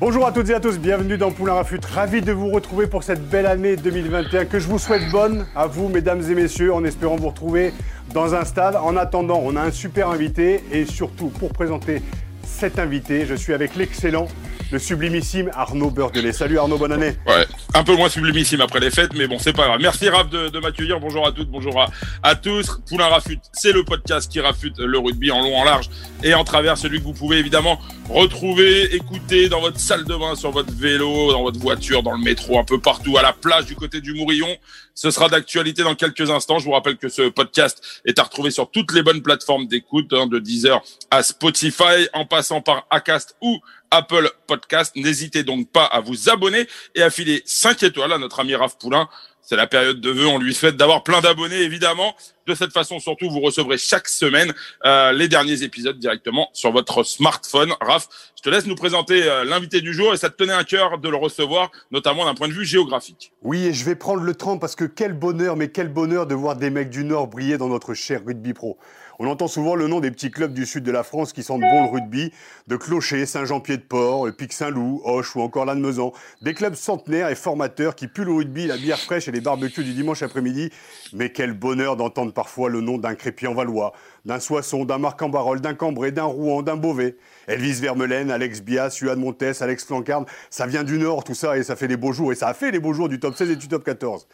Bonjour à toutes et à tous, bienvenue dans Poulain Rafut. Ravi de vous retrouver pour cette belle année 2021 que je vous souhaite bonne à vous, mesdames et messieurs, en espérant vous retrouver dans un stade. En attendant, on a un super invité et surtout pour présenter cet invité, je suis avec l'excellent le sublimissime Arnaud Beurdelet. Salut Arnaud, bonne année. Ouais, un peu moins sublimissime après les fêtes, mais bon, c'est pas grave. Merci Raph de, m'accueillir. Bonjour à toutes, bonjour à, tous. Poulain Rafute, c'est le podcast qui rafute le rugby en long, en large et en travers. Celui que vous pouvez évidemment retrouver, écouter dans votre salle de bain, sur votre vélo, dans votre voiture, dans le métro, un peu partout, à la plage du côté du Mourillon. Ce sera d'actualité dans quelques instants. Je vous rappelle que ce podcast est à retrouver sur toutes les bonnes plateformes d'écoute, hein, de Deezer à Spotify, en passant par Acast ou Apple Podcast. N'hésitez donc pas à vous abonner et à filer 5 étoiles à notre ami Raph Poulain. C'est la période de vœux, on lui souhaite d'avoir plein d'abonnés évidemment. De cette façon surtout, vous recevrez chaque semaine euh, les derniers épisodes directement sur votre smartphone. Raph, je te laisse nous présenter euh, l'invité du jour et ça te tenait à cœur de le recevoir, notamment d'un point de vue géographique. Oui, et je vais prendre le temps parce que quel bonheur, mais quel bonheur de voir des mecs du Nord briller dans notre cher rugby pro. On entend souvent le nom des petits clubs du sud de la France qui sentent bon le rugby, de Clocher, Saint-Jean-Pied-de-Port, Pic-Saint-Loup, Hoche ou encore Lannemezan. Des clubs centenaires et formateurs qui puent le rugby, la bière fraîche et les barbecues du dimanche après-midi. Mais quel bonheur d'entendre parfois le nom d'un Crépy Valois, d'un Soissons, d'un Marc-en-Barol, d'un Cambrai, d'un Rouen, d'un Beauvais. Elvis Vermelaine, Alex Bias, Juan Montes, Alex Flancarde, ça vient du Nord tout ça et ça fait les beaux jours et ça a fait les beaux jours du top 16 et du top 14.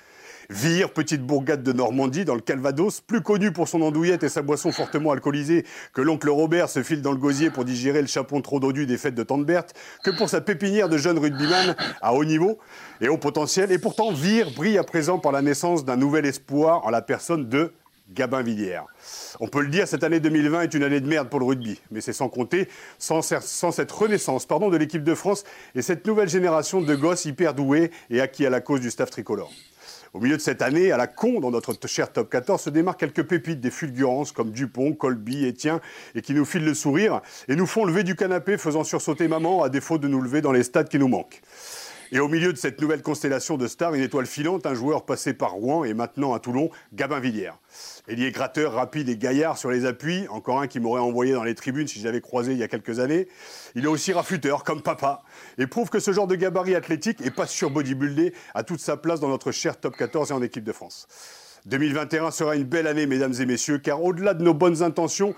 Vire, petite bourgade de Normandie, dans le Calvados, plus connu pour son andouillette et sa boisson fortement alcoolisée que l'oncle Robert se file dans le gosier pour digérer le chapon trop dodu des fêtes de Tante Berthe, que pour sa pépinière de jeunes rugbyman à haut niveau et haut potentiel. Et pourtant, Vire brille à présent par la naissance d'un nouvel espoir en la personne de Gabin Villière. On peut le dire, cette année 2020 est une année de merde pour le rugby, mais c'est sans compter, sans, cette renaissance pardon, de l'équipe de France et cette nouvelle génération de gosses hyper doués et acquis à la cause du staff tricolore. Au milieu de cette année, à la con, dans notre cher top 14, se démarquent quelques pépites, des fulgurances comme Dupont, Colby, Etienne, et qui nous filent le sourire et nous font lever du canapé, faisant sursauter maman, à défaut de nous lever dans les stades qui nous manquent. Et au milieu de cette nouvelle constellation de stars, une étoile filante, un joueur passé par Rouen et maintenant à Toulon, Gabin Villière. Ailier gratteur, rapide et gaillard sur les appuis, encore un qui m'aurait envoyé dans les tribunes si j'avais croisé il y a quelques années. Il est aussi rafuteur, comme papa, et prouve que ce genre de gabarit athlétique, et pas sur bodybuildé, a toute sa place dans notre cher top 14 et en équipe de France. 2021 sera une belle année, mesdames et messieurs, car au-delà de nos bonnes intentions,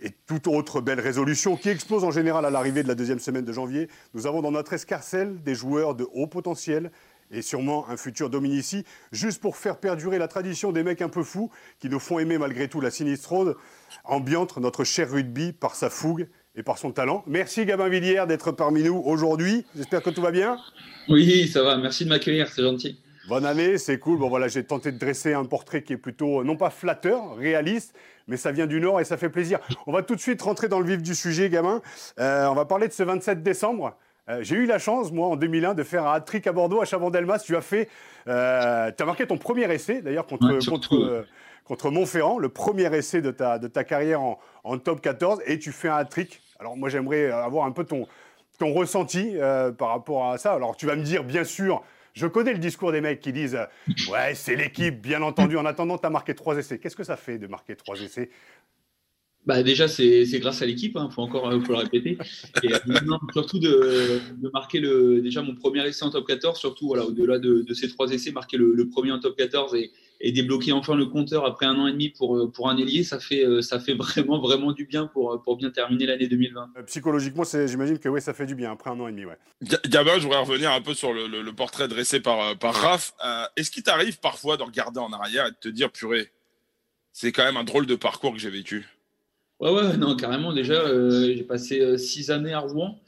et toute autre belle résolution qui explose en général à l'arrivée de la deuxième semaine de janvier, nous avons dans notre escarcelle des joueurs de haut potentiel et sûrement un futur Dominici, juste pour faire perdurer la tradition des mecs un peu fous qui nous font aimer malgré tout la sinistrose, ambiante notre cher rugby par sa fougue et par son talent. Merci Gabin Villière d'être parmi nous aujourd'hui. J'espère que tout va bien. Oui, ça va. Merci de m'accueillir, c'est gentil. Bonne année, c'est cool. Bon voilà, j'ai tenté de dresser un portrait qui est plutôt non pas flatteur, réaliste, mais ça vient du Nord et ça fait plaisir. On va tout de suite rentrer dans le vif du sujet, gamin. Euh, on va parler de ce 27 décembre. Euh, j'ai eu la chance, moi, en 2001, de faire un hat-trick à Bordeaux, à Chabandelmas. Tu as fait, euh, tu as marqué ton premier essai, d'ailleurs, contre, contre, contre Montferrand, le premier essai de ta, de ta carrière en, en top 14, et tu fais un hat-trick. Alors moi, j'aimerais avoir un peu ton, ton ressenti par rapport à ça. Alors tu vas me dire, bien sûr, je connais le discours des mecs qui disent Ouais, c'est l'équipe, bien entendu. En attendant, tu as marqué trois essais. Qu'est-ce que ça fait de marquer trois essais? Bah déjà, c'est grâce à l'équipe, il hein, faut encore faut le répéter. Et euh, surtout de, de, marquer le, déjà mon premier essai en top 14, surtout voilà, au-delà de, de, ces trois essais, marquer le, premier en top 14 et, et, débloquer enfin le compteur après un an et demi pour, euh, pour un ailier, ça fait, euh, ça fait vraiment, vraiment du bien pour, pour bien terminer l'année 2020. Psychologiquement, j'imagine que oui, ça fait du bien après un an et demi. Ouais. Gabin, je voudrais revenir un peu sur le, le portrait dressé par, par Raph. Est-ce qu'il t'arrive parfois de regarder en arrière et de te dire, purée, c'est quand même un drôle de parcours que j'ai vécu? Ouais, ouais, non, carrément. Déjà, euh, j'ai passé euh, six années à Rouen.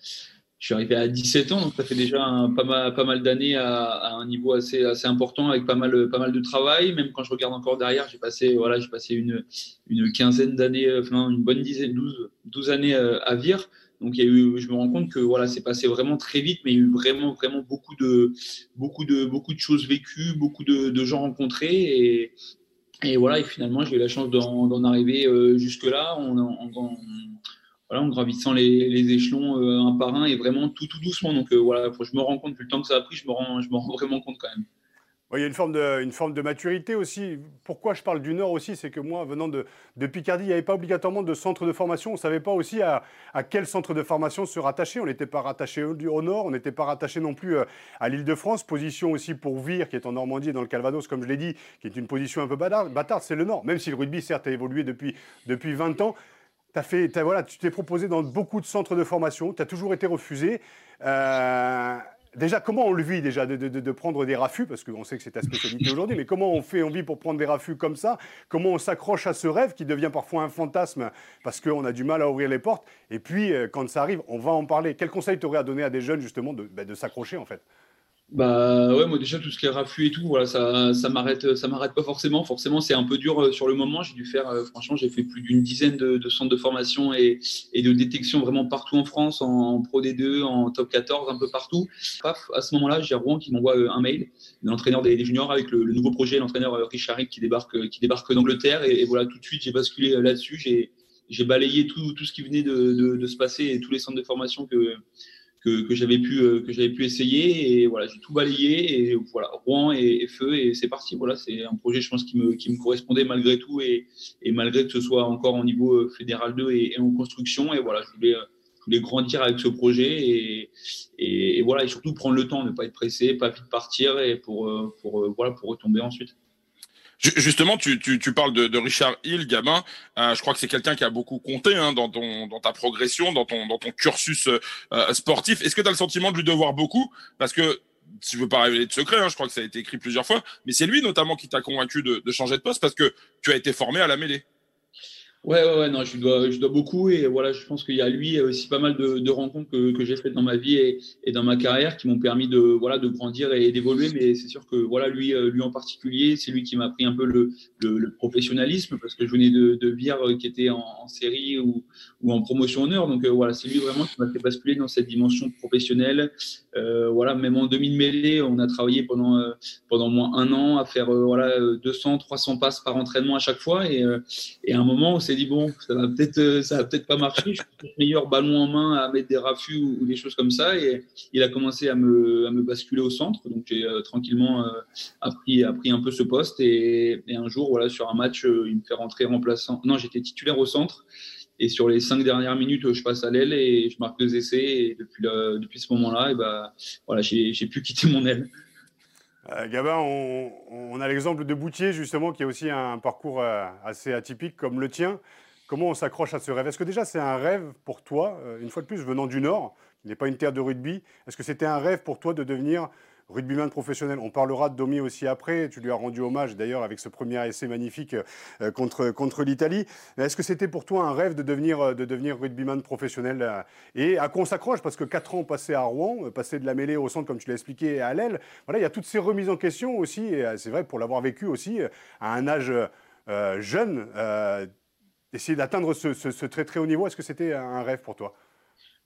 Je suis arrivé à 17 ans, donc ça fait déjà pas mal, pas mal d'années à, un niveau assez, assez important avec pas mal, pas mal de travail. Même quand je regarde encore derrière, j'ai passé, voilà, j'ai passé une, une quinzaine d'années, euh, enfin une bonne dizaine, 12, 12 années à Vire. Donc je me rends compte que voilà, c'est passé vraiment très vite, mais il y a eu vraiment, vraiment beaucoup de, beaucoup de, beaucoup de choses vécues, beaucoup de, gens rencontrés et, et voilà, et finalement, j'ai eu la chance d'en arriver euh, jusque-là en, en, voilà, en gravissant les, échelons euh, un par un et vraiment tout, tout doucement. Donc euh, voilà, je me rends compte, vu le temps que ça a pris, je me rends, je me rends vraiment compte quand même. il y a une forme, de, une maturité aussi. Pourquoi je parle du Nord aussi C'est que moi, venant de, Picardie, il n'y avait pas obligatoirement de centre de formation. On ne savait pas aussi à, quel centre de formation se rattacher. On n'était pas rattaché au, au, Nord, on n'était pas rattaché non plus euh, à l'île de France. Position aussi pour Vire, qui est en Normandie et dans le Calvados, comme je l'ai dit, qui est une position un peu bâtarde, c'est le Nord. Même si le rugby, certes, a évolué depuis, depuis 20 ans. As fait, voilà, tu t'es proposé dans beaucoup de centres de formation, tu as toujours été refusé. Euh, Déjà, comment on le vit déjà de, prendre des raffus Parce qu'on sait que c'est ta spécialité aujourd'hui, mais comment on fait, on vit pour prendre des raffus comme ça? Comment on s'accroche à ce rêve qui devient parfois un fantasme parce qu'on a du mal à ouvrir les portes? Et puis, euh, quand ça arrive, on va en parler. Quel conseil tu aurais à donner à des jeunes justement de, bah, de s'accrocher en fait? Bah ouais, moi déjà tout ce qui est raffut et tout, voilà, ça, ça m'arrête, ça m'arrête pas forcément. Forcément, c'est un peu dur euh, sur le moment. J'ai dû faire, euh, franchement, j'ai fait plus d'une dizaine de, de, centres de formation et, et, de détection vraiment partout en France, en, Pro D2, en Top 14, un peu partout. Paf, à ce moment-là, j'ai Rouen qui m'envoie euh, un mail l'entraîneur des, juniors avec le, nouveau projet, l'entraîneur Richard qui débarque, qui débarque d'Angleterre et, et, voilà, tout de suite, j'ai basculé là-dessus. J'ai, j'ai balayé tout, tout ce qui venait de, de, de se passer et tous les centres de formation que que, que j'avais pu euh, que j'avais pu essayer et voilà j'ai tout balayé et voilà Rouen et, feu et c'est parti. Voilà c'est un projet je pense qui me qui me correspondait malgré tout et, et malgré que ce soit encore au niveau euh, fédéral 2 et, en construction. Et voilà je voulais euh, je voulais grandir avec ce projet et, et, voilà et surtout prendre le temps ne pas être pressé pas vite partir et pour pour voilà pour retomber ensuite Justement, tu, tu, tu parles de, de, Richard Hill, gamin. Euh, je crois que c'est quelqu'un qui a beaucoup compté hein, dans, ton, dans ta progression, dans ton, dans ton cursus euh, sportif. Est-ce que tu as le sentiment de lui devoir beaucoup? Parce que si je veux pas révéler de secret, hein, je crois que ça a été écrit plusieurs fois, mais c'est lui notamment qui t'a convaincu de, de changer de poste parce que tu as été formé à la mêlée. Ouais, ouais, ouais, non, je dois, je dois beaucoup et voilà, je pense qu'il y a lui aussi pas mal de, de rencontres que, que j'ai faites dans ma vie et, et, dans ma carrière qui m'ont permis de, voilà, de grandir et d'évoluer. Mais c'est sûr que voilà, lui, euh, lui en particulier, c'est lui qui m'a appris un peu le, le, le, professionnalisme parce que je venais de, de Vire euh, qui était en, en, série ou, ou en promotion honneur. Donc euh, voilà, c'est lui vraiment qui m'a fait basculer dans cette dimension professionnelle. Euh, voilà, même en demi-mêlée, on a travaillé pendant pendant moins un an à faire voilà 200, 300 passes par entraînement à chaque fois et, et à un moment s'est dit bon, ça va peut-être, euh, ça va peut-être pas marcher. Je suis meilleur ballon en main à mettre des raffus ou, des choses comme ça. Et il a commencé à me, à me basculer au centre. Donc j'ai euh, tranquillement euh, appris, appris un peu ce poste. Et, un jour, voilà, sur un match, il me fait rentrer remplaçant. Non, j'étais titulaire au centre. Et sur les cinq dernières minutes, je passe à l'aile et je marque deux essais. Et depuis, depuis ce moment-là, et ben, voilà, j'ai, j'ai pu quitter mon aile. Euh, Gabin, on, a l'exemple de Boutier, justement, qui a aussi un parcours euh, assez atypique comme le tien. Comment on s'accroche à ce rêve? Est-ce que déjà c'est un rêve pour toi, euh, une fois de plus venant du Nord, qui n'est pas une terre de rugby, est-ce que c'était un rêve pour toi de devenir rugbyman professionnel. On parlera de Domi aussi après. Tu lui as rendu hommage d'ailleurs avec ce premier essai magnifique euh, contre, contre l'Italie. Est-ce que c'était pour toi un rêve de devenir, euh, de devenir rugbyman professionnel euh, Et à quoi on s'accroche? Parce que 4 ans passés à Rouen, passé de la mêlée au centre, comme tu l'as expliqué, à l'aile, voilà, il y a toutes ces remises en question aussi. Et c'est vrai, pour l'avoir vécu aussi à un âge jeune, essayer d'atteindre ce, ce très très haut niveau, est-ce que c'était un rêve pour toi?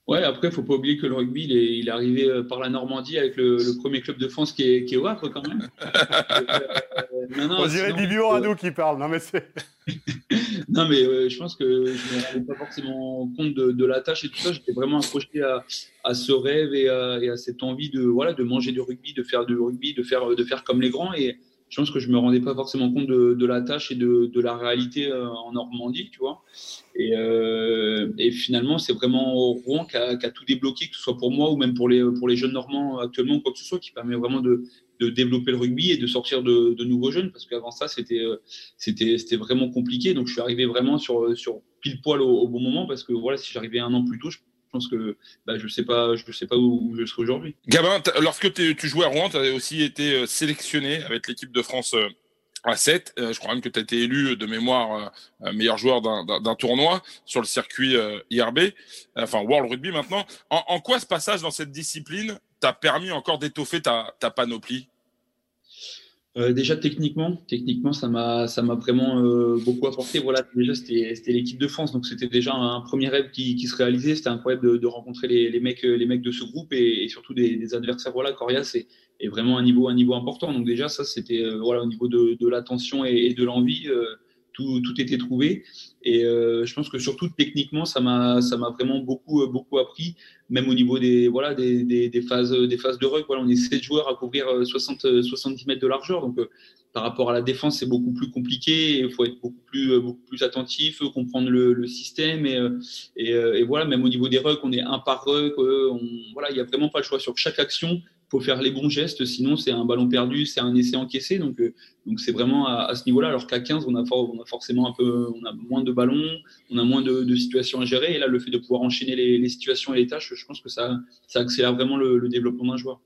Ouais, après, faut pas oublier que le rugby, il est, il est arrivé euh, par la Normandie avec le, le, premier club de France qui est, qui est au Havre quand même. euh, On dirait Bibio Radou qui parle. Non, mais c'est. non, mais euh, je pense que je me rendais pas forcément compte de, de, la tâche et tout ça. J'étais vraiment accroché à, à ce rêve et à, et à, cette envie de, voilà, de manger du rugby, de faire du rugby, de faire, de faire comme les grands. Et, je pense que je me rendais pas forcément compte de, de la tâche et de, de la réalité euh, en Normandie, tu vois. Et, euh, et finalement, c'est vraiment Rouen qui a, tout débloqué, que ce soit pour moi ou même pour les, jeunes Normands actuellement, quoi que ce soit, qui permet vraiment de, développer le rugby et de sortir de, nouveaux jeunes, parce qu'avant ça, c'était, euh, c'était, vraiment compliqué. Donc, je suis arrivé vraiment sur, pile poil au, bon moment, parce que voilà, si j'arrivais un an plus tôt, je pense que bah, je ne sais pas, je sais pas où, je serai aujourd'hui. Gabin, lorsque tu jouais à Rouen, tu as aussi été euh, sélectionné avec l'équipe de France euh, à 7. Euh, je crois même que tu as été élu de mémoire meilleur joueur d'un tournoi sur le circuit IRB, enfin World Rugby maintenant. En, quoi ce passage dans cette discipline t'a permis encore d'étoffer ta panoplie? Euh, déjà techniquement, techniquement ça m'a ça m'a vraiment euh, beaucoup apporté. Voilà, déjà c'était c'était l'équipe de France, donc c'était déjà un premier rêve qui, se réalisait. C'était incroyable de, de rencontrer les, les, mecs les mecs de ce groupe et, surtout des, adversaires. Voilà, Coria c'est est vraiment un niveau un niveau important. Donc déjà ça c'était euh, voilà au niveau de, de l'attention et, de l'envie tout, tout était trouvé. Et je pense que surtout techniquement, ça m'a ça m'a vraiment beaucoup beaucoup appris, même au niveau des voilà des, des, des phases des phases de rug. Voilà, on est 7 joueurs à couvrir 60 70 mètres de largeur, donc par rapport à la défense, c'est beaucoup plus compliqué. Il faut être beaucoup plus, beaucoup plus attentif, comprendre le, le système. Et, et, et, voilà, même au niveau des rucks, on est un par ruck. On, voilà, il n'y a vraiment pas le choix sur chaque action faut faire les bons gestes, sinon c'est un ballon perdu, c'est un essai encaissé. Donc, euh, donc c'est vraiment à, ce niveau-là. Alors qu'à 15, on a, forcément un peu, on a moins de ballons, on a moins de, situations à gérer. Et là, le fait de pouvoir enchaîner les, situations et les tâches, je pense que ça, ça accélère vraiment le, développement d'un joueur.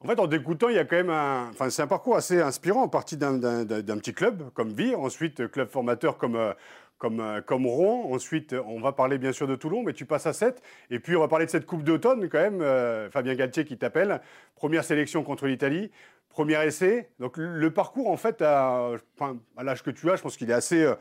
En fait, en t'écoutant, il y a quand même un. Enfin, c'est un parcours assez inspirant, en partie d'un petit club comme Vire, ensuite club formateur comme, euh, comme, euh, comme Rouen. Ensuite, on va parler bien sûr de Toulon, mais tu passes à 7. Et puis, on va parler de cette Coupe d'automne quand même. Euh, Fabien Galtier qui t'appelle. Première sélection contre l'Italie. Premier essai. Donc, le parcours, en fait, à, l'âge que tu as, je pense qu'il est assez, euh,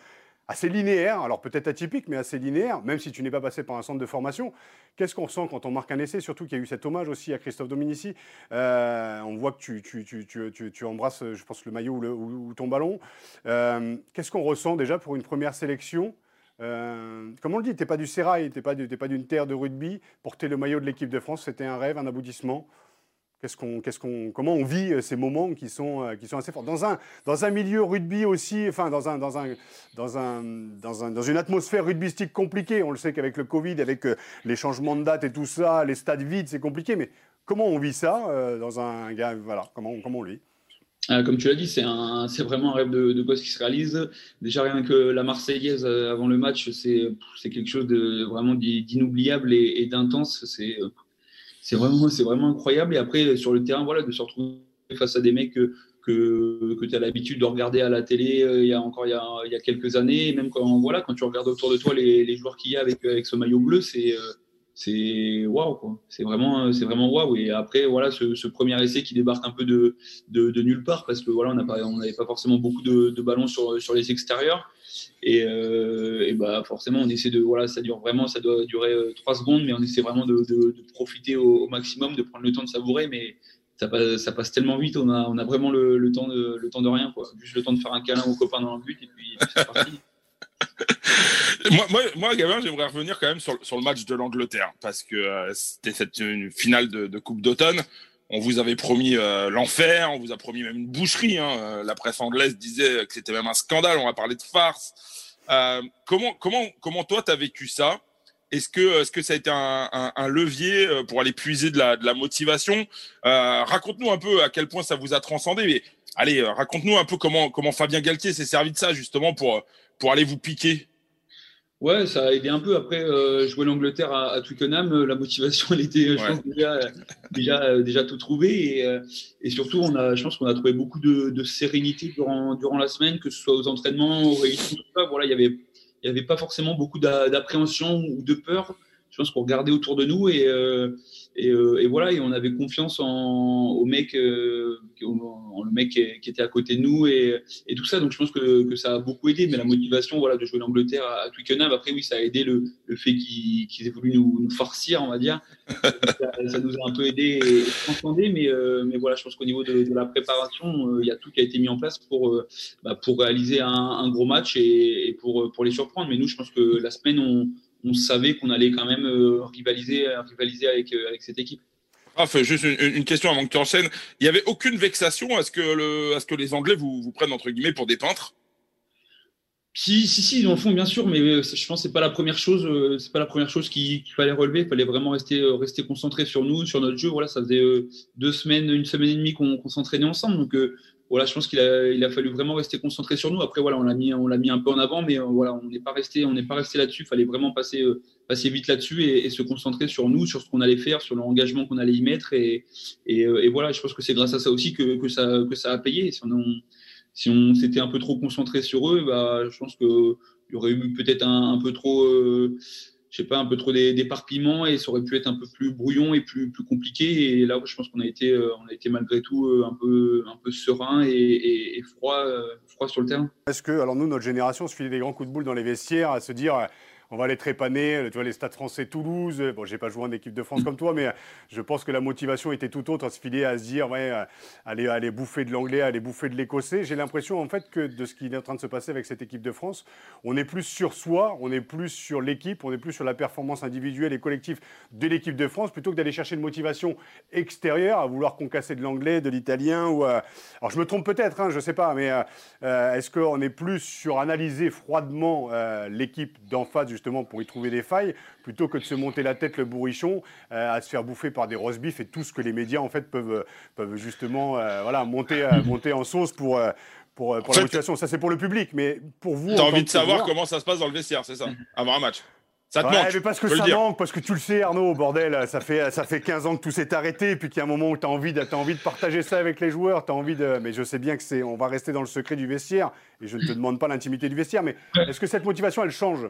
assez linéaire, alors peut-être atypique, mais assez linéaire, même si tu n'es pas passé par un centre de formation. Qu'est-ce qu'on ressent quand on marque un essai Surtout qu'il y a eu cet hommage aussi à Christophe Dominici. Euh, on voit que tu, embrasses, je pense, le maillot ou, ton ballon. Euh, qu'est-ce qu'on ressent déjà pour une première sélection euh, comme on le dit, tu n'es pas du Sérail, tu n'es pas d'une terre de rugby. Porter le maillot de l'équipe de France, c'était un rêve, un aboutissement qu'est-ce qu'on, comment on vit euh, ces moments qui sont, euh, qui sont assez forts dans un, dans un milieu rugby aussi, enfin dans, un, dans, un, dans, un, dans, un, dans une atmosphère rugbystique compliquée. On le sait qu'avec le Covid, avec euh, les changements de date et tout ça, les stades vides, c'est compliqué. Mais comment on vit ça dans un voilà, comment, comment on vit comme tu l'as dit, c'est, un, c'est vraiment un rêve de, de, qui se réalise. Déjà, rien que la Marseillaise avant le match, c'est, c'est quelque chose de vraiment d'inoubliable et, et d'intense. C'est, c'est vraiment, c'est vraiment incroyable. Et après, sur le terrain, voilà, de se retrouver face à des mecs que, que, que tu as l'habitude de regarder à la télé euh, il y a encore il y a, il y a quelques années, même quand, voilà, quand tu regardes autour de toi les, les joueurs qu'il y a avec, avec ce maillot bleu, c'est euh, c'est waouh quoi. C'est vraiment c'est vraiment waouh. Et après voilà ce, premier essai qui débarque un peu de, de, nulle part parce que voilà on n'avait pas forcément beaucoup de, de, ballons sur, sur les extérieurs. Et, euh, et, bah forcément, on essaie de voilà, ça dure vraiment, ça doit durer euh, trois secondes, mais on essaie vraiment de, de, profiter au, maximum, de prendre le temps de savourer, mais ça passe, ça passe tellement vite, on a, on a vraiment le, le, temps de, le temps de rien, quoi. Juste le temps de faire un câlin aux copains dans le but, et puis, c'est parti. moi, moi, Gavin, j'aimerais revenir quand même sur, le match de l'Angleterre, parce que euh, c'était cette finale de, Coupe d'automne. On vous avait promis euh, l'enfer, on vous a promis même une boucherie. Hein. Euh, la presse anglaise disait que c'était même un scandale. On va parler de farce. Comment, comment, comment toi t'as vécu ça? Est-ce que, est-ce que ça a été un, levier pour aller puiser de la, de la motivation? Raconte-nous un peu à quel point ça vous a transcendé. Mais allez, raconte-nous un peu comment, comment Fabien Galtier s'est servi de ça justement pour, pour aller vous piquer. Ouais, ça a aidé un peu. Après, euh, jouer l'Angleterre à, à, Twickenham, euh, la motivation, elle était, je pense, déjà, déjà, euh, déjà tout trouvé. Et, et, surtout, on a, je pense qu'on a trouvé beaucoup de, de, sérénité durant, durant la semaine, que ce soit aux entraînements, aux réunions, tout ça. Voilà, il y avait, il y avait pas forcément beaucoup d'appréhension ou de peur. Je pense qu'on regardait autour de nous et, et, euh, et, voilà, et on avait confiance en, au mec, euh, en, le mec qui, était à côté de nous et, et, tout ça. Donc je pense que, que, ça a beaucoup aidé. Mais la motivation, voilà, de jouer l'Angleterre à, Twickenham, après oui, ça a aidé le, le fait qu'ils aient voulu nous, nous, farcir, on va dire. ça, nous a un peu aidé et transcendé. Mais, euh, mais voilà, je pense qu'au niveau de, de, la préparation, euh, il y a tout qui a été mis en place pour, euh, bah, pour réaliser un, un, gros match et, et, pour, pour les surprendre. Mais nous, je pense que la semaine, on on savait qu'on allait quand même euh, rivaliser, rivaliser avec, euh, avec cette équipe. Ah, juste une, question avant que tu enchaînes. Il n'y avait aucune vexation à ce que, le, à ce que les Anglais vous, vous prennent entre guillemets pour des peintres? Si, si, si, ils en font bien sûr, mais euh, je pense que c'est pas la première chose, c'est pas la première chose qu'il fallait relever. Il fallait vraiment rester, rester concentré sur nous, sur notre jeu. Voilà, ça faisait deux semaines, une semaine et demie qu'on s'entraînait ensemble, donc voilà, je pense qu'il a, il a fallu vraiment rester concentré sur nous. Après, voilà, on l'a mis, on l'a mis un peu en avant, mais euh, voilà, on n'est pas resté, on n'est pas resté là-dessus. Il fallait vraiment passer, euh, passer vite là-dessus et, se concentrer sur nous, sur ce qu'on allait faire, sur l'engagement qu'on allait y mettre. Et, et, euh, et, voilà, je pense que c'est grâce à ça aussi que, que, ça, que ça a payé. Si on, si on s'était un peu trop concentré sur eux, bah, je pense qu'il y aurait eu peut-être un, un, peu trop je sais pas, un peu trop d'éparpillement et ça aurait pu être un peu plus brouillon et plus, plus compliqué. Et là, je pense qu'on a été, euh, a été malgré tout euh, un peu, un peu serein et, froid, euh, froid sur le terrain. Est-ce que, alors nous, notre génération, se filait des grands coups de boule dans les vestiaires à se dire on va les trépaner. Tu vois, les stades français Toulouse. Bon, j'ai pas joué en équipe de France comme toi, mais je pense que la motivation était tout autre à se filer, à se dire, ouais, aller, aller bouffer de l'anglais, aller bouffer de l'écossais. J'ai l'impression, en fait, que de ce qui est en train de se passer avec cette équipe de France, on est plus sur soi, on est plus sur l'équipe, on est plus sur la performance individuelle et collective de l'équipe de France, plutôt que d'aller chercher une motivation extérieure, à vouloir concasser de l'anglais, de l'italien. Ou, alors, je me trompe peut-être, hein, je sais pas, mais euh, est-ce qu'on est plus sur analyser froidement euh, l'équipe d'en face, justement, pour y trouver des failles, plutôt que de se monter la tête le bourrichon, euh, à se faire bouffer par des roast beef et tout ce que les médias, en fait, peuvent, peuvent justement voilà, monter, monter en sauce pour. pour, pour la motivation, ça c'est pour le public, mais pour vous. T'as envie de savoir comment ça se passe dans le vestiaire, c'est ça Avant un match ça te manque, mais parce que ça manque, parce que tu le sais, Arnaud, bordel, ça fait, ça fait 15 ans que tout s'est arrêté, et puis qu'il y a un moment où tu as envie, de, as envie de partager ça avec les joueurs, tu as envie de. Mais je sais bien que c'est. On va rester dans le secret du vestiaire, et je ne te demande pas l'intimité du vestiaire, mais est-ce que cette motivation, elle change?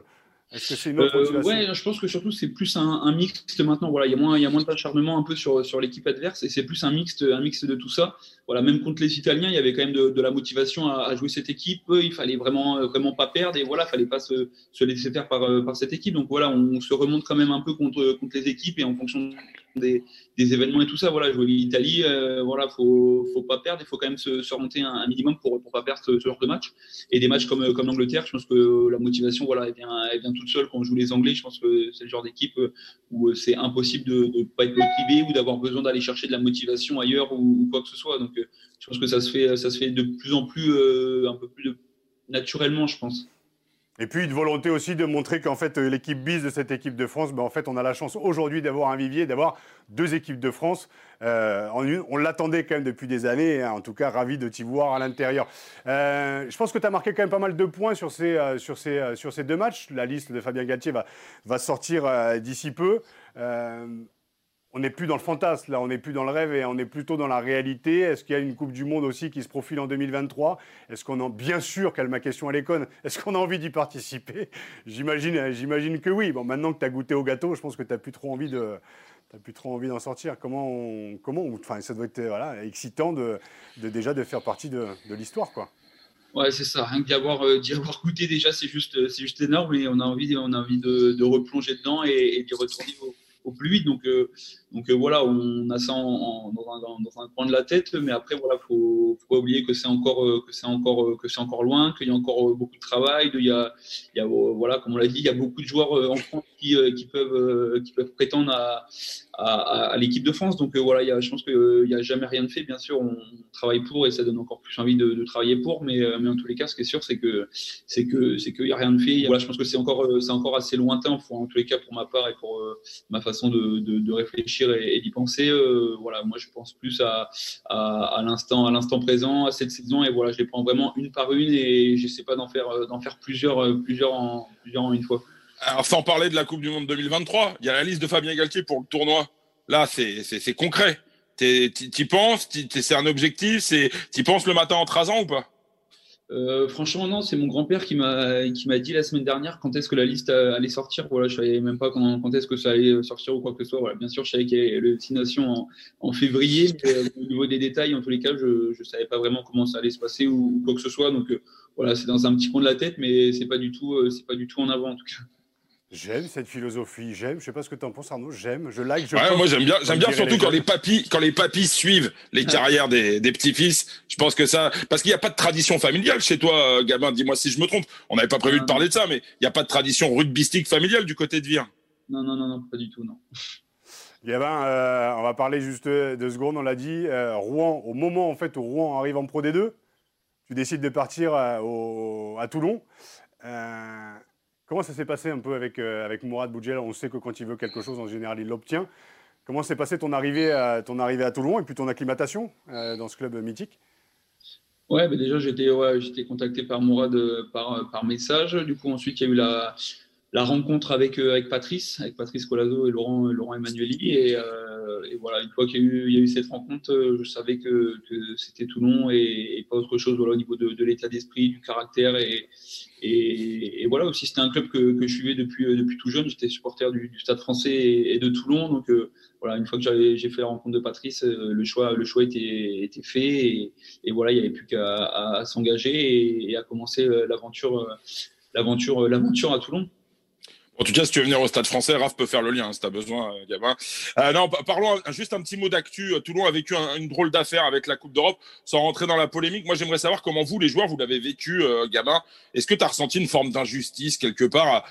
Est-ce que c'est une autre euh, Ouais, je pense que surtout c'est plus un, un, mixte maintenant. Voilà, il y a moins, il y a moins d'acharnement un peu sur, sur l'équipe adverse et c'est plus un mixte, un mixte de tout ça. Voilà, même contre les Italiens, il y avait quand même de, de la motivation à, à, jouer cette équipe. Il fallait vraiment, euh, vraiment pas perdre et voilà, fallait pas se, se laisser faire par, euh, par cette équipe. Donc voilà, on, se remonte quand même un peu contre, contre les équipes et en fonction des, des événements et tout ça. Voilà, jouer l'Italie, euh, voilà, faut, faut pas perdre. Il faut quand même se, se remonter un, minimum pour, pour pas perdre ce, genre de match. Et des matchs comme, comme l'Angleterre, je pense que la motivation, voilà, elle vient, elle vient toute seule quand on joue les Anglais. Je pense que c'est le genre d'équipe où c'est impossible de ne pas être motivé ou d'avoir besoin d'aller chercher de la motivation ailleurs ou, quoi que ce soit. Je pense que ça se fait, de plus en plus, euh, naturellement, je pense. Et puis une volonté aussi de montrer qu'en fait l'équipe bis de cette équipe de France, ben, en fait on a la chance aujourd'hui d'avoir un vivier, d'avoir deux équipes de France euh. On l'attendait quand même depuis des années, hein. en tout cas ravi de t'y voir à l'intérieur. Euh, je pense que tu as marqué quand même pas mal de points sur ces, deux matchs. La liste de Fabien Galtier va sortir d'ici peu on n'est plus dans le fantasme, là, on n'est plus dans le rêve et on est plutôt dans la réalité. Est-ce qu'il y a une Coupe du Monde aussi qui se profile en 2023 Est-ce qu'on a, bien sûr, qu'elle ma question à l'école, est-ce qu'on a envie d'y participer? J'imagine, j'imagine que oui. Bon, maintenant que tu as goûté au gâteau, je pense que tu n'as plus trop envie de, plus trop envie d'en sortir. Comment, comment, enfin, ça doit être voilà, excitant de, déjà de faire partie de, l'histoire, quoi. Ouais, c'est ça. D'y avoir, euh, avoir, goûté déjà, c'est juste, c'est juste énorme et on a envie, on a envie de, replonger dedans et, d'y retourner au plus vite. Donc, euh, donc euh, voilà, on a ça en, dans, un, coin de la tête, mais après voilà, faut, faut pas oublier que c'est encore euh, que c'est encore que c'est encore loin, qu'il y a encore beaucoup de travail. Il y a, il y a voilà, comme on l'a dit, il y a beaucoup de joueurs en France qui, peuvent qui peuvent prétendre à, à, l'équipe de France. Donc voilà, il y a, je pense qu'il n'y a jamais rien de fait. Bien sûr, on travaille pour et ça donne encore plus envie de, travailler pour. Mais, mais en tous les cas, ce qui est sûr, c'est que c'est que c'est qu'il n'y a rien de fait. Voilà, je pense que c'est encore c'est encore assez lointain. En tous les cas, pour ma part et pour ma façon de, réfléchir et, d'y penser. Euh, voilà, moi, je pense plus à, à, l'instant, à l'instant présent, à cette saison, et voilà, je les prends vraiment une par une et j'essaie pas d'en faire, d'en faire plusieurs, euh, plusieurs en, plusieurs en une fois. Alors, sans parler de la Coupe du Monde 2023, il y a la liste de Fabien Galtier pour le tournoi. Là, c'est concret. y penses? C'est un objectif? Tu penses le matin en trasant ou pas? Euh, franchement, non, c'est mon grand-père qui m'a dit la semaine dernière quand est-ce que la liste allait sortir. Voilà, je savais même pas quand, est-ce que ça allait sortir ou quoi que ce soit. Voilà, bien sûr, je savais qu'il y avait le destination en, février, mais euh, au niveau des détails, en tous les cas, je je savais pas vraiment comment ça allait se passer ou, quoi que ce soit. Donc euh, voilà, c'est dans un petit coin de la tête, mais c'est pas du tout c'est pas du tout en avant en tout cas. J'aime cette philosophie, j'aime. Je sais pas ce que tu en penses, Arnaud. J'aime, je like. Je ouais, moi j'aime bien, j'aime bien surtout quand les papis, quand les papis suivent les carrières des, des petits-fils. Je pense que ça, parce qu'il n'y a pas de tradition familiale chez toi, euh, Gabin. Dis-moi si je me trompe. On n'avait pas prévu de parler de ça, mais il n'y a pas de tradition rugbystique familiale du côté de Vire. Non, non, non, non, pas du tout, non. Gabin, euh, on va parler juste deux secondes. On l'a dit. Euh, Rouen, au moment en fait où Rouen arrive en Pro D2, tu décides de partir au, à Toulon. Comment ça s'est passé un peu avec, euh, avec Mourad Boudjel? On sait que quand il veut quelque chose, en général, il l'obtient. Comment s'est passé ton arrivée, à, ton arrivée à Toulon et puis ton acclimatation euh, dans ce club mythique? Ouais, bah déjà j'étais ouais, contacté par Mourad euh, par, par message. Du coup, ensuite, il y a eu la, la rencontre avec, avec Patrice, avec Patrice Colazo et Laurent, Laurent Emmanueli. Et, et voilà, une fois qu'il y, a eu cette rencontre, je savais que, c'était Toulon et, pas autre chose voilà, au niveau de, l'état d'esprit, du caractère et, et, voilà aussi, c'était un club que, que, je suivais depuis, euh, depuis tout jeune. J'étais supporter du, Stade français et, de Toulon. Donc euh, voilà, une fois que j'ai fait la rencontre de Patrice, euh, le choix, le choix était, était fait. Et, voilà, il n'y avait plus qu'à s'engager et, à commencer l'aventure l'aventure l'aventure à Toulon. En tout cas, si tu veux venir au Stade français, Raph peut faire le lien, hein, si tu as besoin, euh, Gabin. Euh, non, parlons juste un petit mot d'actu. Toulon a vécu une drôle d'affaire avec la Coupe d'Europe, sans rentrer dans la polémique. Moi, j'aimerais savoir comment vous, les joueurs, vous l'avez vécu, euh, Gabin. Est-ce que tu as ressenti une forme d'injustice quelque part à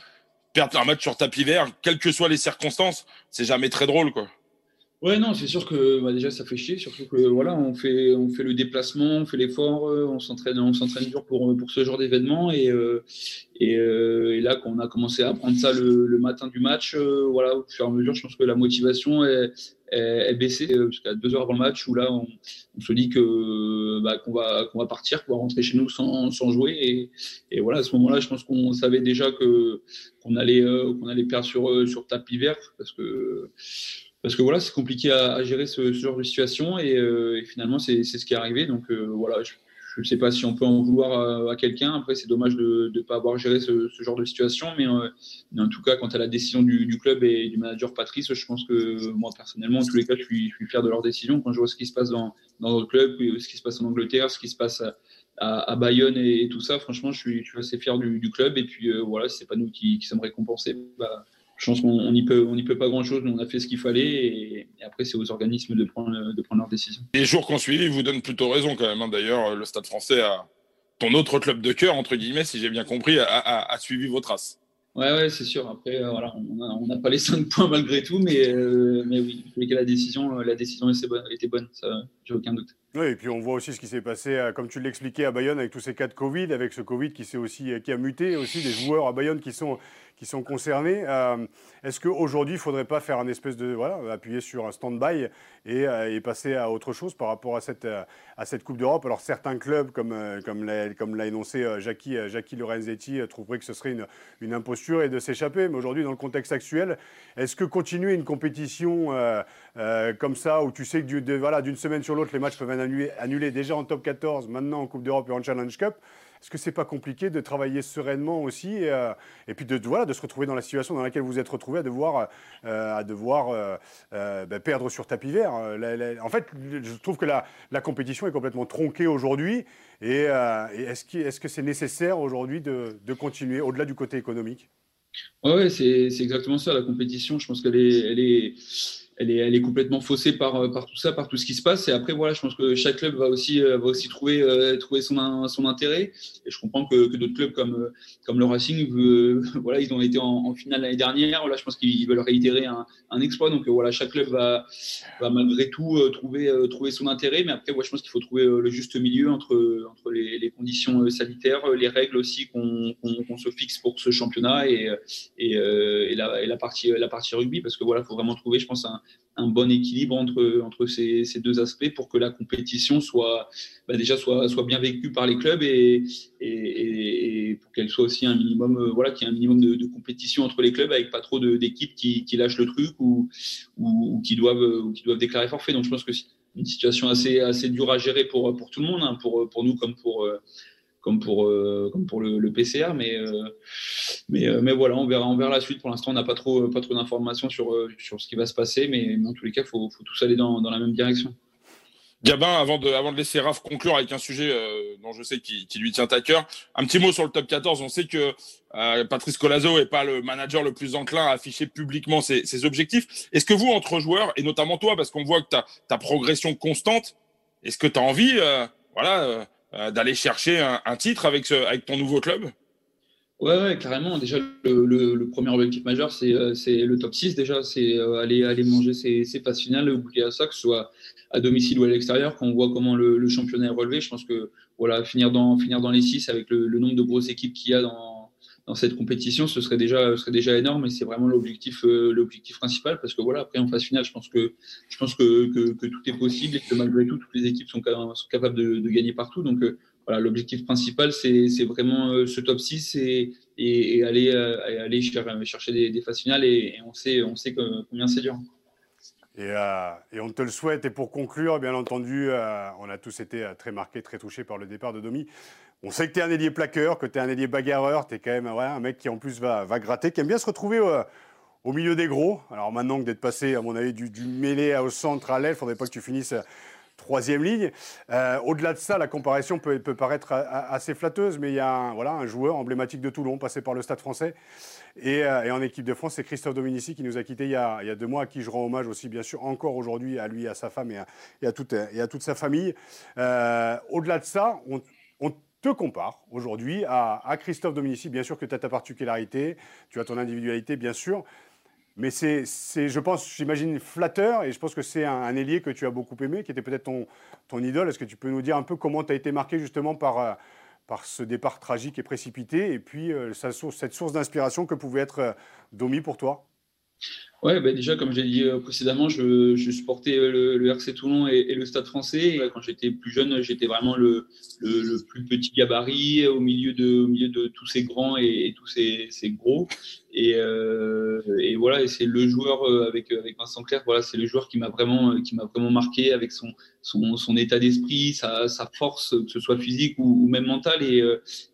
perdre un match sur tapis vert, quelles que soient les circonstances? C'est jamais très drôle, quoi. Ouais, non, c'est sûr que bah, déjà ça fait chier, surtout que voilà, on fait, on fait le déplacement, on fait l'effort, euh, on s'entraîne, on s'entraîne dur pour, pour ce genre d'événement et, euh, et, euh, et, là, quand on a commencé à prendre ça le, le matin du match, voilà, au fur et à mesure, je pense que la motivation est, est, baissée jusqu'à deux heures avant le match où là, on, on se dit que bah, qu'on va qu'on va partir, qu'on va rentrer chez nous sans, sans jouer et, et voilà, à ce moment-là, je pense qu'on savait déjà qu'on allait allait perdre sur sur tapis vert parce que parce que voilà, c'est compliqué à, gérer ce, genre de situation et, euh, finalement c'est ce qui est arrivé. Donc euh, voilà, je ne sais pas si on peut en vouloir à, quelqu'un. Après, c'est dommage de ne pas avoir géré ce, genre de situation, mais, euh, en tout cas, quant à la décision du, club et du manager Patrice, je pense que moi personnellement, en tous les cas, je suis, fier de leur décision quand je vois ce qui se passe dans, dans notre club, ce qui se passe en Angleterre, ce qui se passe à, Bayonne et, tout ça. Franchement, je suis, assez fier du, club. Et puis voilà, si c'est pas nous qui, qui sommes récompensés, bah, je pense qu'on n'y peut, on peut pas grand-chose. Nous, on a fait ce qu'il fallait et, après, c'est aux organismes de prendre, de prendre leurs décisions. Les jours qu'on suivi vous donnent plutôt raison quand même. Hein. D'ailleurs, le Stade français a ton autre club de cœur, entre guillemets, si j'ai bien compris, a, suivi vos traces. Ouais, ouais, c'est sûr. Après, euh, voilà, on n'a pas les 5 points malgré tout, mais, euh, mais oui, la décision, euh, la décision était bonne, était bonne ça, j'ai aucun doute. Oui, et puis on voit aussi ce qui s'est passé, comme tu l'expliquais, à Bayonne avec tous ces cas de Covid, avec ce Covid qui, aussi, qui a muté, aussi des joueurs à Bayonne qui sont qui sont concernés. Euh, est-ce qu'aujourd'hui, il ne faudrait pas faire un espèce de. Voilà, appuyer sur un stand-by et, euh, passer à autre chose par rapport à cette, euh, à cette Coupe d'Europe? Alors, certains clubs, comme, comme l'a énoncé Jackie, Jackie Lorenzetti, trouveraient que ce serait une, une imposture et de s'échapper. Mais aujourd'hui, dans le contexte actuel, est-ce que continuer une compétition comme ça, où tu sais que d'une semaine sur l'autre, les matchs peuvent être annulés, déjà en top 14, maintenant en Coupe d'Europe et en Challenge Cup, est-ce que c'est pas compliqué de travailler sereinement aussi et, euh, et puis de, voilà, de se retrouver dans la situation dans laquelle vous êtes retrouvé à devoir, euh, à devoir euh, ben, perdre sur tapis vert En fait, je trouve que la, la compétition est complètement tronquée aujourd'hui. Et, est-ce, que c'est nécessaire aujourd'hui de, de continuer au-delà du côté économique? Oui, c'est, exactement ça. La compétition, je pense qu'elle est, elle est elle est, elle est complètement faussée par, euh, par tout ça, par tout ce qui se passe. Et après, voilà, je pense que chaque club va aussi, euh, va aussi trouver, euh, trouver son, son intérêt. Et je comprends que, que d'autres clubs comme, comme le Racing, voilà, ils ont été en, finale l'année dernière. Là, je pense qu'ils veulent réitérer un, un, exploit. Donc voilà, chaque club va, va malgré tout trouver, trouver son intérêt. Mais après, ouais, je pense qu'il faut trouver le juste milieu entre, entre les, les conditions sanitaires, les règles aussi qu'on qu'on se fixe pour ce championnat et, et, et, la, et la, partie, la partie rugby. Parce que voilà, il faut vraiment trouver, je pense, un, un bon équilibre entre, entre ces, ces, deux aspects pour que la compétition soit bah déjà soit, soit bien vécue par les clubs et, pour qu'elle soit aussi un minimum euh, voilà qu'il y ait un minimum de, compétition entre les clubs avec pas trop d'équipes qui, lâchent le truc ou, ou, qui doivent qui doivent déclarer forfait. Donc je pense que c'est une situation assez assez dure à gérer pour pour tout le monde hein, pour pour nous comme pour euh, comme pour, euh, comme pour le, le PCA. Mais, euh, mais, euh, mais voilà, on verra, on verra la suite. Pour l'instant, on n'a pas trop, pas trop d'informations sur, sur ce qui va se passer. Mais, dans tous les cas, il faut, faut, tous aller dans, dans la même direction. Gabin, avant de, avant de laisser Raph conclure avec un sujet dont je sais qui, qui, lui tient à cœur, un petit mot sur le top 14. On sait que Patrice Colazo n'est pas le manager le plus enclin à afficher publiquement ses, ses objectifs. Est-ce que vous, entre joueurs, et notamment toi, parce qu'on voit que tu as ta progression constante, est-ce que tu as envie voilà, euh, d'aller chercher un, titre avec, ton nouveau club? Ouais, ouais, carrément. Déjà, le, premier objectif majeur, c'est euh, le top 6. Déjà, c'est euh, aller, manger ses, ses phases finales, oublier à ça, que ce soit à domicile ou à l'extérieur. Quand on voit comment le, championnat est relevé, je pense que voilà, finir, dans, finir dans les 6 avec le nombre de grosses équipes qu'il y a dans, dans cette compétition, ce serait déjà, énorme et c'est vraiment l'objectif, euh, l'objectif principal parce que voilà, après en phase finale, je pense que, tout est possible et que malgré tout, toutes les équipes sont, capables de, gagner partout. Donc euh, voilà, l'objectif principal, c'est, vraiment euh, ce top 6 et, aller, chercher des, phases finales et, on sait, combien c'est dur. Et, on te le souhaite. Et pour conclure, bien entendu, on a tous été très marqués, très touchés par le départ de Domi. On sait que tu es un ailier plaqueur, que tu es un ailier bagarreur, tu es quand même un mec qui en plus va, gratter, qui aime bien se retrouver euh, au milieu des gros. Alors maintenant que d'être passé, à mon avis, du, mêlé au centre à l'aile, il faudrait pas que tu finisses troisième ligne. Euh, au-delà de ça, la comparaison peut, paraître assez flatteuse, mais il y a un, voilà, un joueur emblématique de Toulon, passé par le Stade français. Et, en équipe de France, c'est Christophe Dominici qui nous a quittés il y a, il y a, deux mois, à qui je rends hommage aussi, bien sûr, encore aujourd'hui, à lui, à sa femme et à, toute, sa famille. au-delà de ça, on te compare aujourd'hui à, Christophe Dominici. Bien sûr que tu as ta particularité, tu as ton individualité, bien sûr. Mais c'est, je pense, j'imagine, flatteur, et je pense que c'est un, ailier que tu as beaucoup aimé, qui était peut-être ton, ton idole. Est-ce que tu peux nous dire un peu comment tu as été marqué justement par, euh, par ce départ tragique et précipité, et puis euh, cette source d'inspiration que pouvait être euh, Domi pour toi? Ouais, bah déjà, comme j'ai dit euh, précédemment, je, je supportais euh, le, le, RC Toulon et, le Stade français. quand j'étais plus jeune, j'étais vraiment le, le, plus petit gabarit au milieu de, au milieu de tous ces grands et, tous ces, ces, gros. Et, euh, et voilà, et c'est le joueur euh, avec, avec Vincent Clerc, voilà, c'est le joueur qui m'a vraiment, qui m'a vraiment marqué avec son, son, son état d'esprit, sa, sa, force, que ce soit physique ou, ou même mentale. Et,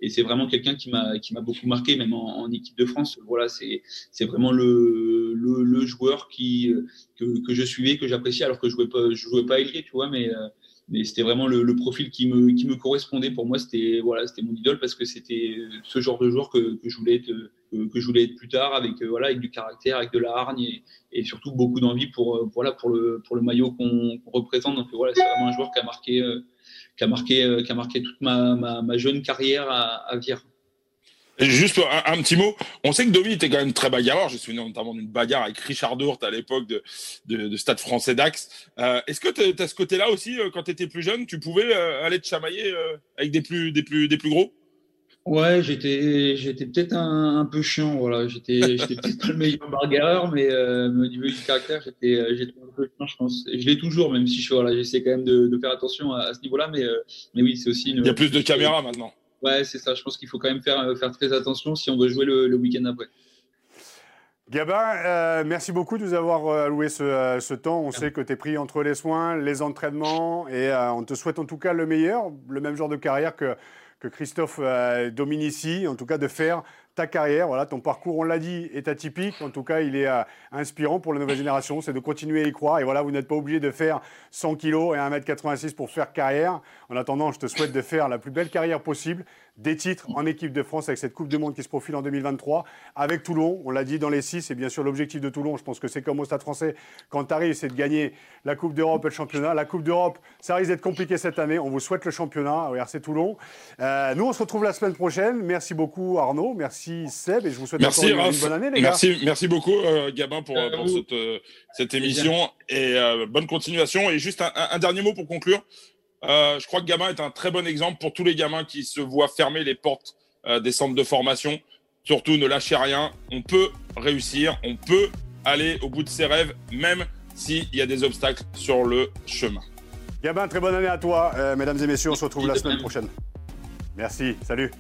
et c'est vraiment quelqu'un qui m'a, qui m'a beaucoup marqué, même en, en, équipe de France. Voilà, c'est, c'est vraiment le, le, le joueur qui, euh, que, que, je suivais, que j'appréciais, alors que je jouais pas, je jouais pas ailier, tu vois, mais, euh, mais c'était vraiment le, profil qui me, qui me correspondait. Pour moi, c'était voilà, c'était mon idole parce que c'était ce genre de joueur que, que je voulais être, que, je voulais être plus tard, avec euh, voilà, avec du caractère, avec de la hargne et, surtout beaucoup d'envie pour voilà pour le pour le maillot qu'on représente. Donc voilà, c'est vraiment un joueur qui a marqué qui a marqué qui a marqué toute ma, ma, ma jeune carrière à, à Vire. Juste un, petit mot. On sait que Domi était quand même très bagarreur. Je me souviens notamment d'une bagarre avec Richard Dourt à l'époque de, de, de, Stade français d'Ax. Euh, Est-ce que tu as ce côté-là aussi, euh, quand tu étais plus jeune, tu pouvais euh, aller te chamailler avec des plus, des, plus, des plus gros? Ouais, j'étais, j'étais peut-être un, un, peu chiant. Voilà, j'étais, j'étais peut-être pas le meilleur bagarreur, mais, au niveau du caractère, j'étais, j'étais un peu chiant, je pense. je l'ai toujours, même si je voilà, j'essaie quand même de, de faire attention à, à ce niveau-là, mais, mais oui, c'est aussi. Une, Il y a plus de caméras maintenant. Ouais, c'est ça. Je pense qu'il faut quand même faire, euh, faire très attention si on veut jouer le, week-end après. Gabin, euh, merci beaucoup de nous avoir euh, alloué ce, temps. On sait que tu es pris entre les soins, les entraînements, et on te souhaite en tout cas le meilleur, le même genre de carrière que, que Christophe euh, Dominici, en tout cas de faire ta carrière. Voilà, ton parcours, on l'a dit, est atypique. En tout cas, il est euh, inspirant pour la nouvelle génération. C'est de continuer à y croire. Et voilà, vous n'êtes pas obligé de faire 100 kilos et 1m86 pour faire carrière. En attendant, je te souhaite de faire la plus belle carrière possible des titres en équipe de France avec cette Coupe du Monde qui se profile en 2023 avec Toulon. On l'a dit dans les six, et bien sûr l'objectif de Toulon, je pense que c'est comme au Stade français, quand tu arrives, c'est de gagner la Coupe d'Europe et le championnat. La Coupe d'Europe, ça risque d'être compliqué cette année. On vous souhaite le championnat au RC Toulon. Euh, nous, on se retrouve la semaine prochaine. Merci beaucoup Arnaud, merci Seb, et je vous souhaite merci, encore une, bonne année les merci, gars. Merci beaucoup euh, Gabin pour, euh, pour cette, euh, cette, émission et euh, bonne continuation. Et juste un, un dernier mot pour conclure. Euh, je crois que Gabin est un très bon exemple pour tous les gamins qui se voient fermer les portes euh, des centres de formation. Surtout, ne lâchez rien. On peut réussir, on peut aller au bout de ses rêves, même s'il y a des obstacles sur le chemin. Gabin, très bonne année à toi. Euh, mesdames et messieurs, on se retrouve la semaine prochaine. Merci, salut.